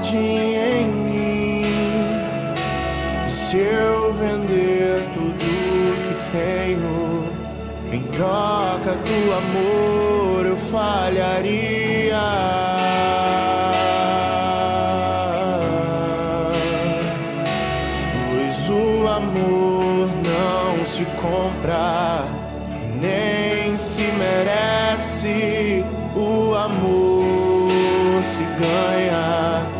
o jardim em mim. Se eu vender tudo que tenho em troca do amor, eu falharia. se compra, nem se merece. O amor se ganha,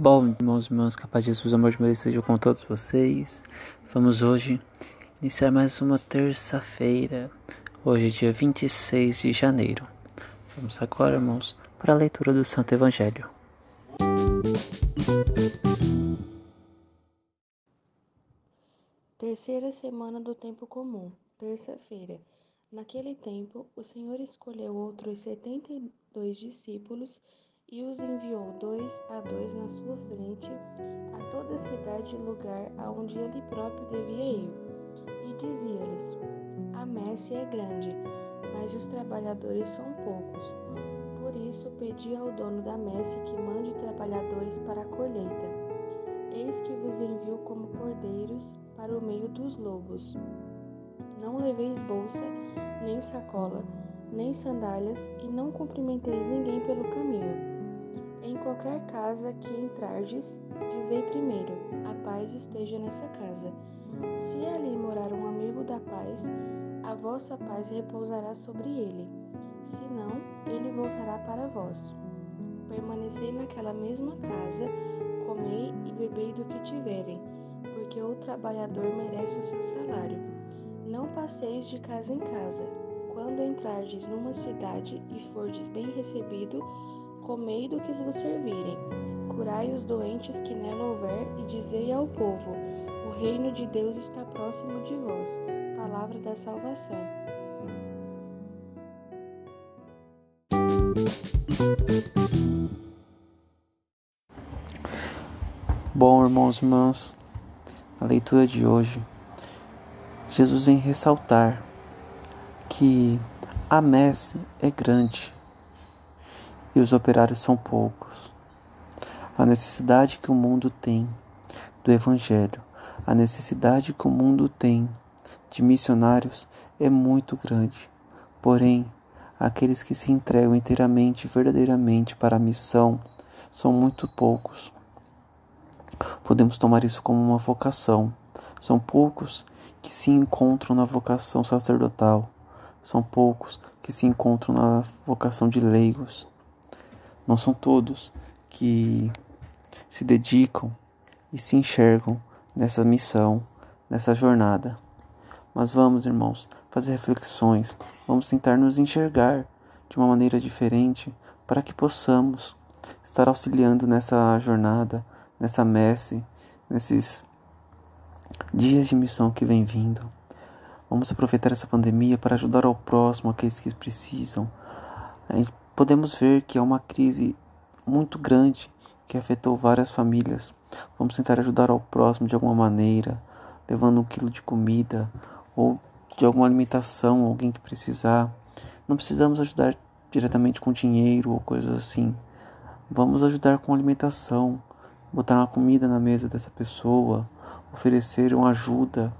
Bom, irmãos e irmãs, capaz de Jesus, amor de Maria seja com todos vocês. Vamos hoje iniciar mais uma terça-feira, hoje dia 26 de janeiro. Vamos agora, irmãos, para a leitura do Santo Evangelho. Terceira semana do tempo comum terça-feira. Naquele tempo, o Senhor escolheu outros setenta e dois discípulos e os enviou dois a dois na sua frente a toda a cidade e lugar aonde ele próprio devia ir. E dizia-lhes: A messe é grande, mas os trabalhadores são poucos. Por isso pedi ao dono da messe que mande trabalhadores para a colheita. Eis que vos envio como cordeiros para o meio dos lobos. Não leveis bolsa, nem sacola, nem sandálias, e não cumprimenteis ninguém pelo caminho. Em qualquer casa que entrardes, dizei primeiro: a paz esteja nessa casa. Se ali morar um amigo da paz, a vossa paz repousará sobre ele. Se não, ele voltará para vós. Permanecei naquela mesma casa, comei e bebei do que tiverem, porque o trabalhador merece o seu salário. Não passeis de casa em casa. Quando entrardes numa cidade e fordes bem recebido, comei do que vos servirem. Curai os doentes que nela houver e dizei ao povo: O reino de Deus está próximo de vós. Palavra da salvação. Bom, irmãos e irmãs, a leitura de hoje Jesus vem ressaltar que a messe é grande e os operários são poucos. A necessidade que o mundo tem do Evangelho, a necessidade que o mundo tem de missionários é muito grande. Porém, aqueles que se entregam inteiramente, verdadeiramente para a missão, são muito poucos. Podemos tomar isso como uma vocação. São poucos que se encontram na vocação sacerdotal, são poucos que se encontram na vocação de leigos. Não são todos que se dedicam e se enxergam nessa missão, nessa jornada. Mas vamos, irmãos, fazer reflexões, vamos tentar nos enxergar de uma maneira diferente para que possamos estar auxiliando nessa jornada, nessa messe, nesses dias de missão que vem vindo. Vamos aproveitar essa pandemia para ajudar ao próximo, aqueles que precisam. Podemos ver que é uma crise muito grande que afetou várias famílias. Vamos tentar ajudar ao próximo de alguma maneira, levando um quilo de comida ou de alguma alimentação, alguém que precisar. Não precisamos ajudar diretamente com dinheiro ou coisas assim. Vamos ajudar com alimentação, botar uma comida na mesa dessa pessoa, ofereceram ajuda.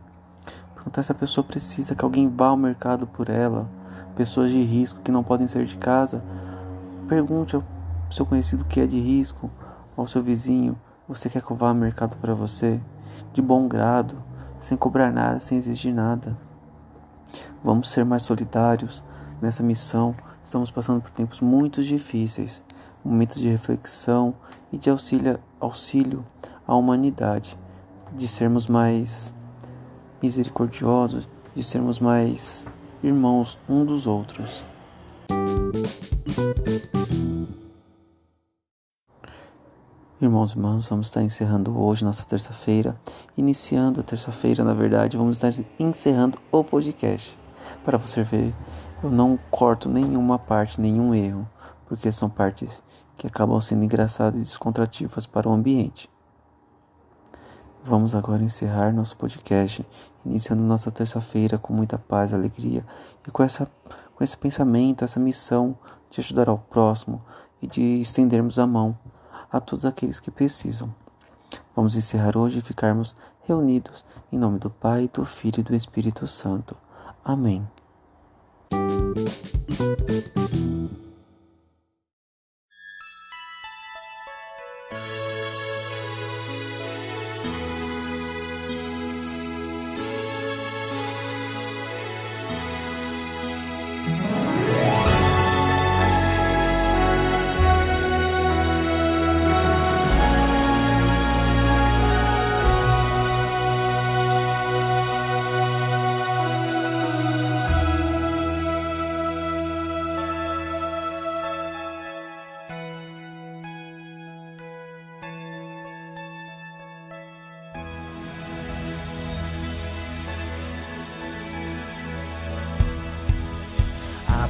Perguntar se a pessoa precisa que alguém vá ao mercado por ela. Pessoas de risco que não podem sair de casa. Pergunte ao seu conhecido que é de risco, ao seu vizinho: Você quer que eu vá ao mercado para você? De bom grado, sem cobrar nada, sem exigir nada. Vamos ser mais solidários nessa missão. Estamos passando por tempos muito difíceis, momentos de reflexão e de auxílio, auxílio à humanidade de sermos mais misericordiosos, de sermos mais irmãos um dos outros. Irmãos e irmãs, vamos estar encerrando hoje nossa terça-feira, iniciando a terça-feira, na verdade, vamos estar encerrando o podcast. Para você ver, eu não corto nenhuma parte, nenhum erro, porque são partes que acabam sendo engraçadas e descontrativas para o ambiente. Vamos agora encerrar nosso podcast, iniciando nossa terça-feira com muita paz, alegria e com, essa, com esse pensamento, essa missão de ajudar ao próximo e de estendermos a mão a todos aqueles que precisam. Vamos encerrar hoje e ficarmos reunidos em nome do Pai, do Filho e do Espírito Santo. Amém.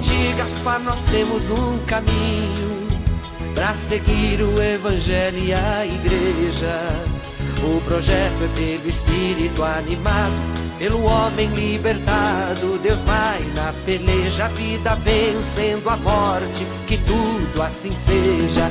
ti, Gaspar, nós temos um caminho para seguir o Evangelho e a Igreja. O projeto é pelo Espírito animado, pelo homem libertado. Deus vai na peleja, a vida vencendo a morte, que tudo assim seja.